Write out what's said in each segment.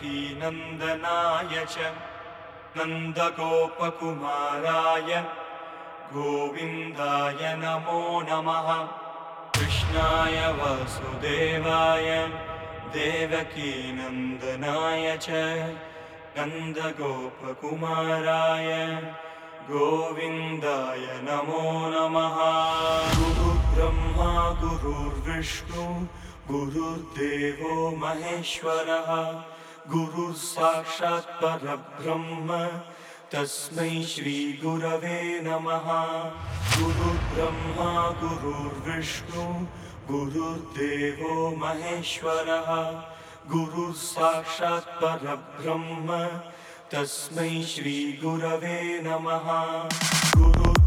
देवकीनन्दनाय च नन्दगोपकुमाराय गोविन्दाय नमो नमः। कृष्णाय वासुदेवाय देवकीनन्दनाय च नन्दगोपकुमाराय गोविन्दाय नमो नमः। गुरुब्रह्मा गुरुर्विष्णु गुरुर्देवो महेश्वरः गुरुः साक्षात् परब्रह्म तस्मै श्रीगुरवे नमः। गुरुब्रह्मा गुरुर्विष्णु गुरुर्देवो महेश्वरः। गुरुः साक्षात् परब्रह्म तस्मै श्रीगुरवे नमः। गुरुब्रह्मा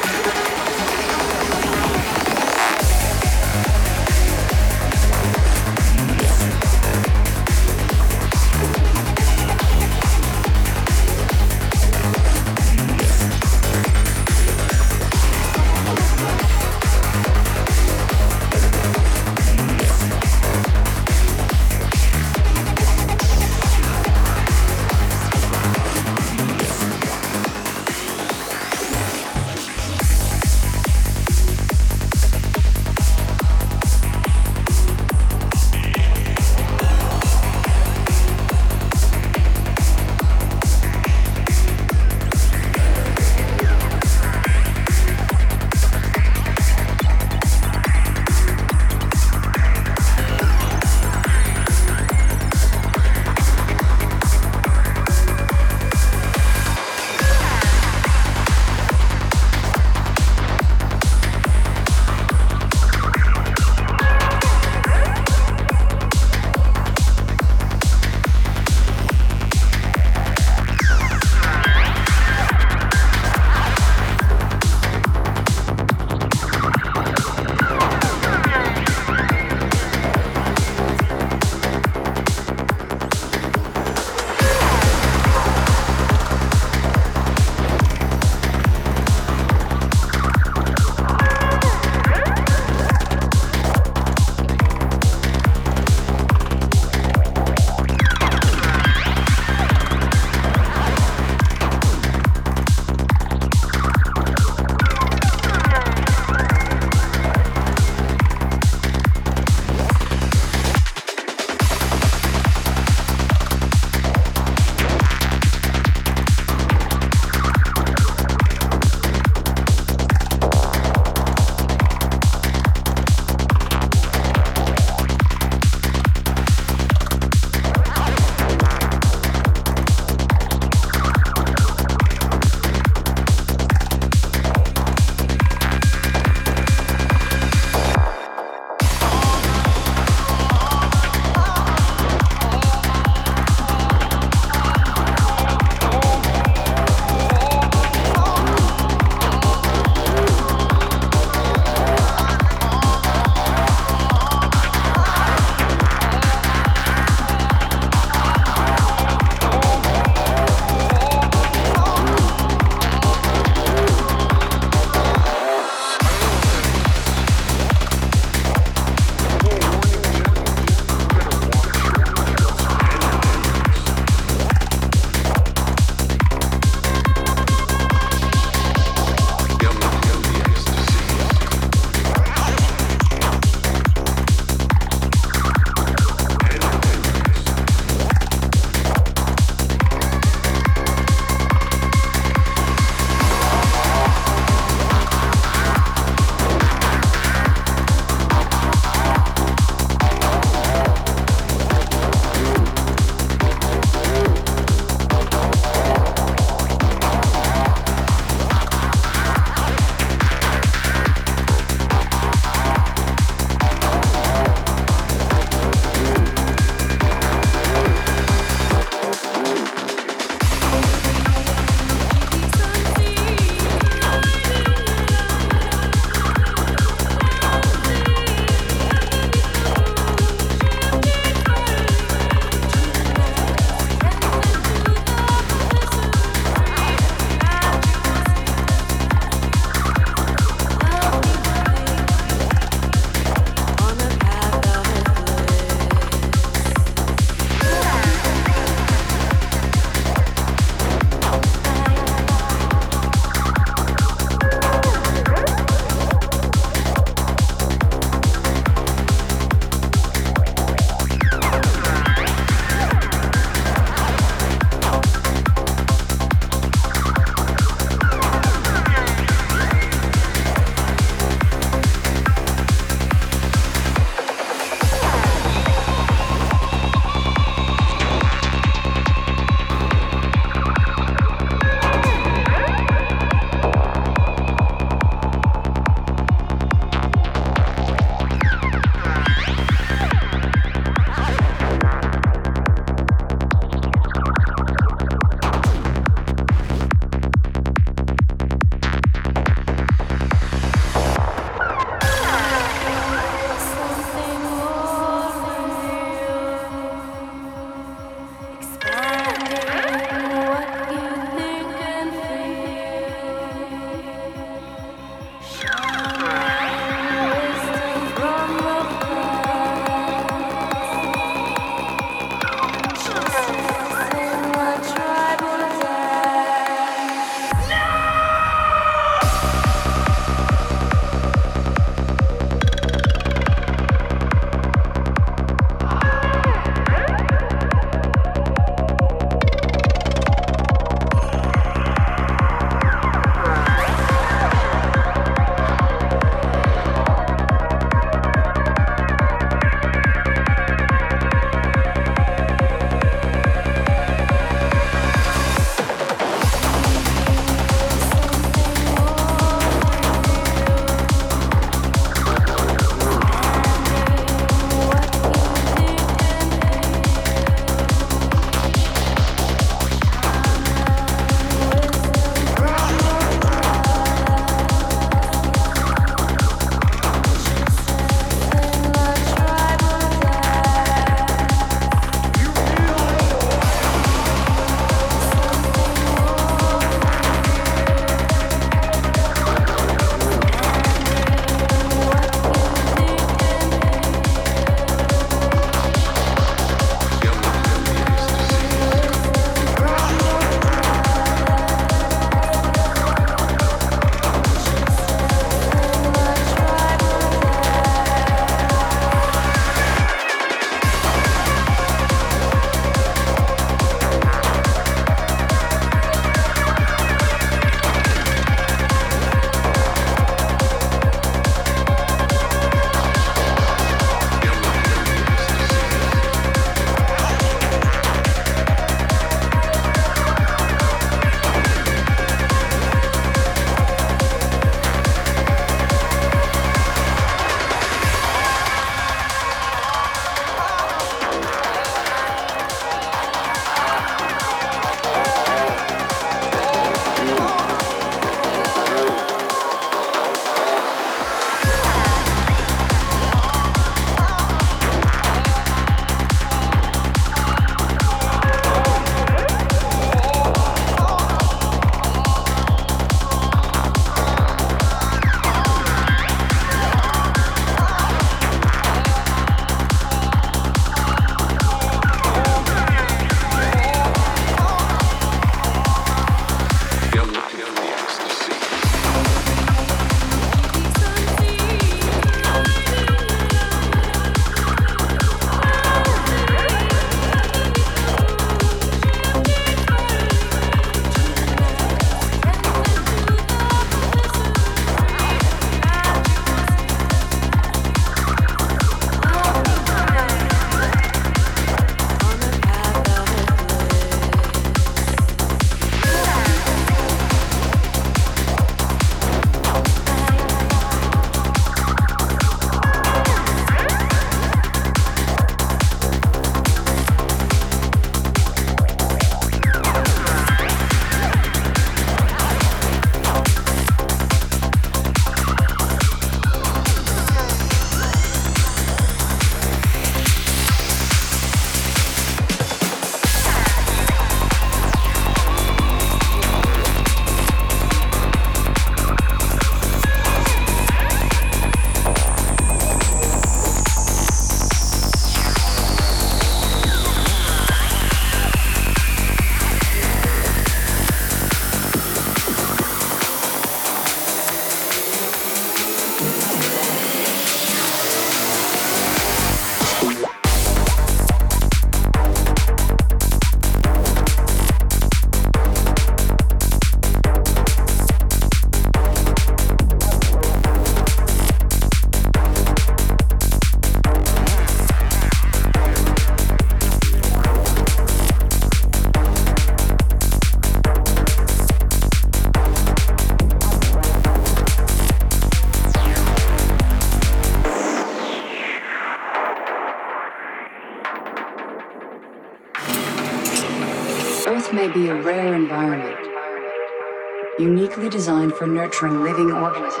designed for nurturing living organisms.